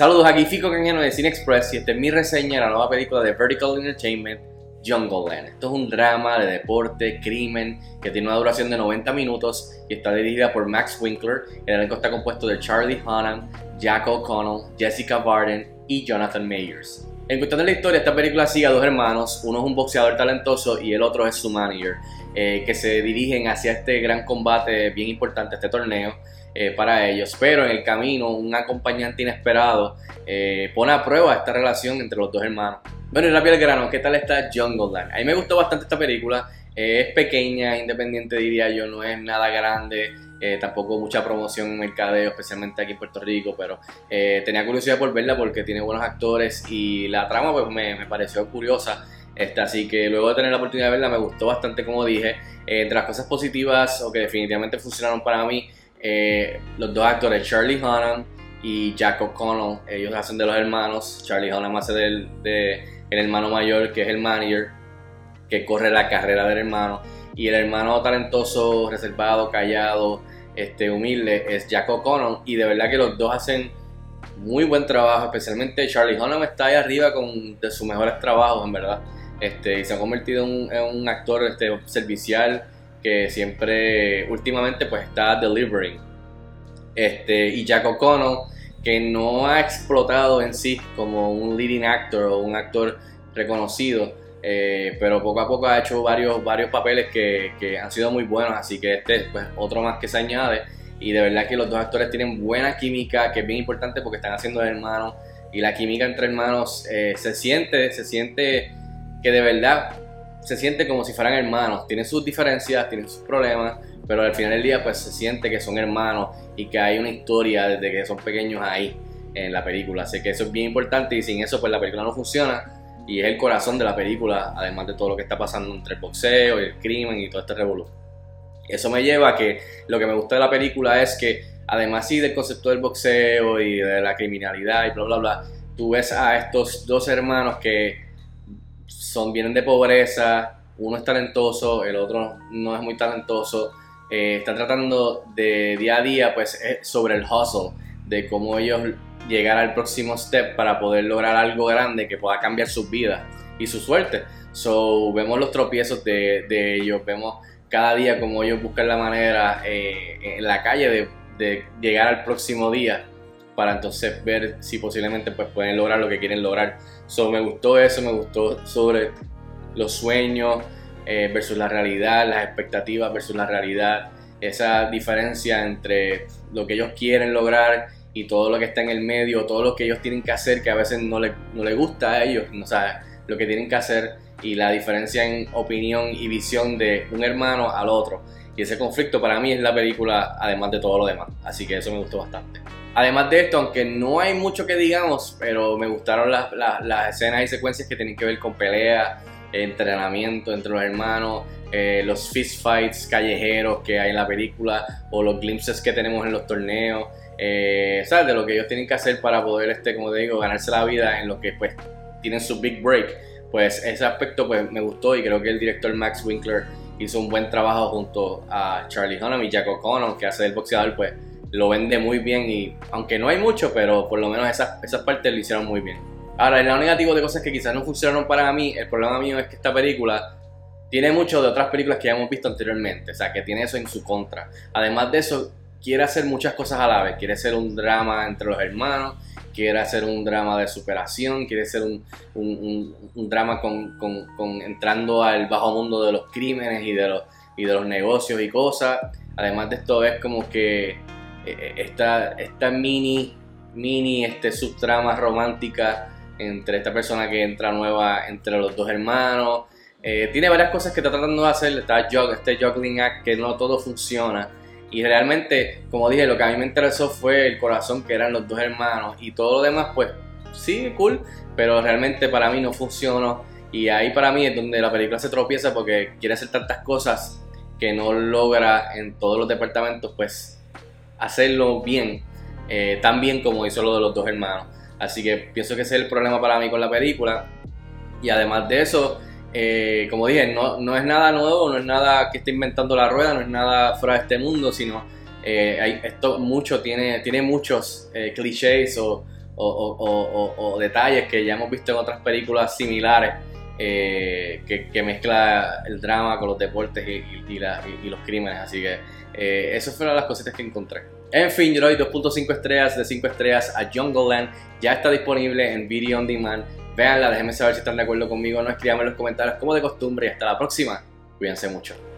Saludos, aquí Fico Cañano de Cine Express y esta es mi reseña de la nueva película de Vertical Entertainment, Jungle Land. Esto es un drama de deporte, crimen, que tiene una duración de 90 minutos y está dirigida por Max Winkler. El elenco está compuesto de Charlie Hunnam, Jack O'Connell, Jessica Barden y Jonathan Mayers. En cuestión de la historia, esta película sigue a dos hermanos, uno es un boxeador talentoso y el otro es su manager, eh, que se dirigen hacia este gran combate bien importante, este torneo. Eh, para ellos, pero en el camino un acompañante inesperado eh, pone a prueba esta relación entre los dos hermanos. Bueno, y rápido el grano, ¿qué tal está Jungle Land? A mí me gustó bastante esta película, eh, es pequeña, independiente diría yo, no es nada grande, tampoco mucha promoción en mercadeo, especialmente aquí en Puerto Rico, pero tenía curiosidad por verla porque tiene buenos actores y la trama pues me, me pareció curiosa. Esta, así que luego de tener la oportunidad de verla me gustó bastante como dije. entre las cosas positivas o que definitivamente funcionaron para mí eh, los dos actores, Charlie Hunnam y Jack O'Connell, ellos hacen de los hermanos. Charlie Hunnam hace del de el hermano mayor, que es el manager, que corre la carrera del hermano. Y el hermano talentoso, reservado, callado, este, humilde, es Jack O'Connell. Y de verdad que los dos hacen muy buen trabajo, especialmente Charlie Hunnam está ahí arriba con de sus mejores trabajos, en verdad. Este, y se ha convertido en un, actor este, servicial que siempre, últimamente, pues está delivering. Este, y Jack O'Connell, que no ha explotado en sí como un leading actor o un actor reconocido, eh, pero poco a poco ha hecho varios, varios papeles que, que, han sido muy buenos, así que este es pues, otro más que se añade. Y de verdad que los dos actores tienen buena química, que es bien importante porque están haciendo hermanos. Y la química entre hermanos eh, se siente, se siente que de verdad se siente como si fueran hermanos. Tienen sus diferencias, tienen sus problemas, pero al final del día pues se siente que son hermanos y que hay una historia desde que son pequeños ahí en la película. Así que eso es bien importante y sin eso pues la película no funciona y es el corazón de la película, además de todo lo que está pasando entre el boxeo y el crimen y todo este revolución. Eso me lleva a que lo que me gusta de la película es que además sí del concepto del boxeo y de la criminalidad y bla bla bla, tú ves a estos dos hermanos que son, vienen de pobreza, uno es talentoso, el otro no es muy talentoso, eh, están tratando de día a día pues sobre el hustle, de cómo ellos llegar al próximo step para poder lograr algo grande que pueda cambiar sus vidas y su suerte. So, vemos los tropiezos de, de ellos, vemos cada día cómo ellos buscan la manera eh, en la calle de, de, llegar al próximo día para entonces ver si posiblemente pues, pueden lograr lo que quieren lograr. So, me gustó eso, me gustó sobre los sueños eh, versus la realidad, las expectativas versus la realidad, esa diferencia entre lo que ellos quieren lograr y todo lo que está en el medio, todo lo que ellos tienen que hacer que a veces no les no le gusta a ellos, o sea, lo que tienen que hacer y la diferencia en opinión y visión de un hermano al otro. Y ese conflicto para mí es la película, además de todo lo demás. Así que eso me gustó bastante. Además de esto, aunque no hay mucho que digamos, pero me gustaron las, escenas y secuencias que tienen que ver con pelea, entrenamiento entre los hermanos, eh, los fist fights callejeros que hay en la película o los glimpses que tenemos en los torneos, eh, ¿sabes? De lo que ellos tienen que hacer para poder, este, como te digo, ganarse la vida en lo que pues tienen su big break. Pues ese aspecto pues me gustó y creo que el director Max Winkler hizo un buen trabajo junto a Charlie Hunnam y Jack O'Connell, que hace el boxeador, pues lo vende muy bien y aunque no hay mucho, pero por lo menos esas, esas partes lo hicieron muy bien. Ahora, el lado negativo de cosas que quizás no funcionaron para mí, el problema mío es que esta película tiene mucho de otras películas que ya hemos visto anteriormente, o sea, que tiene eso en su contra. Además de eso, quiere hacer muchas cosas a la vez, quiere hacer un drama entre los hermanos, quiere hacer un drama de superación, quiere hacer un, un, drama con, con, con, entrando al bajo mundo de los crímenes y de los, y de los negocios y cosas. Además de esto es como que esta, esta mini, mini este, subtrama romántica entre esta persona que entra nueva entre los dos hermanos. Eh, tiene varias cosas que está tratando de hacer, está este juggling act que no todo funciona. Y realmente, como dije, lo que a mí me interesó fue el corazón que eran los dos hermanos y todo lo demás, pues sí, cool, pero realmente para mí no funcionó. Y ahí para mí es donde la película se tropieza porque quiere hacer tantas cosas que no logra en todos los departamentos, pues hacerlo bien, eh, tan bien como hizo lo de los dos hermanos. Así que pienso que ese es el problema para mí con la película. Y además de eso, eh, como dije, no, no, es nada nuevo, no es nada que esté inventando la rueda, no es nada fuera de este mundo, sino eh, hay, esto mucho tiene, tiene muchos clichés o, o, detalles que ya hemos visto en otras películas similares eh, que, mezcla el drama con los deportes y, los crímenes. Así que eh, eso fueron las cositas que encontré. En fin, yo le doy 2.5 estrellas de 5 estrellas a Jungle Land. Ya está disponible en Video On Demand. Véanla, déjenme saber si están de acuerdo conmigo. No escriban en los comentarios como de costumbre. Y hasta la próxima. Cuídense mucho.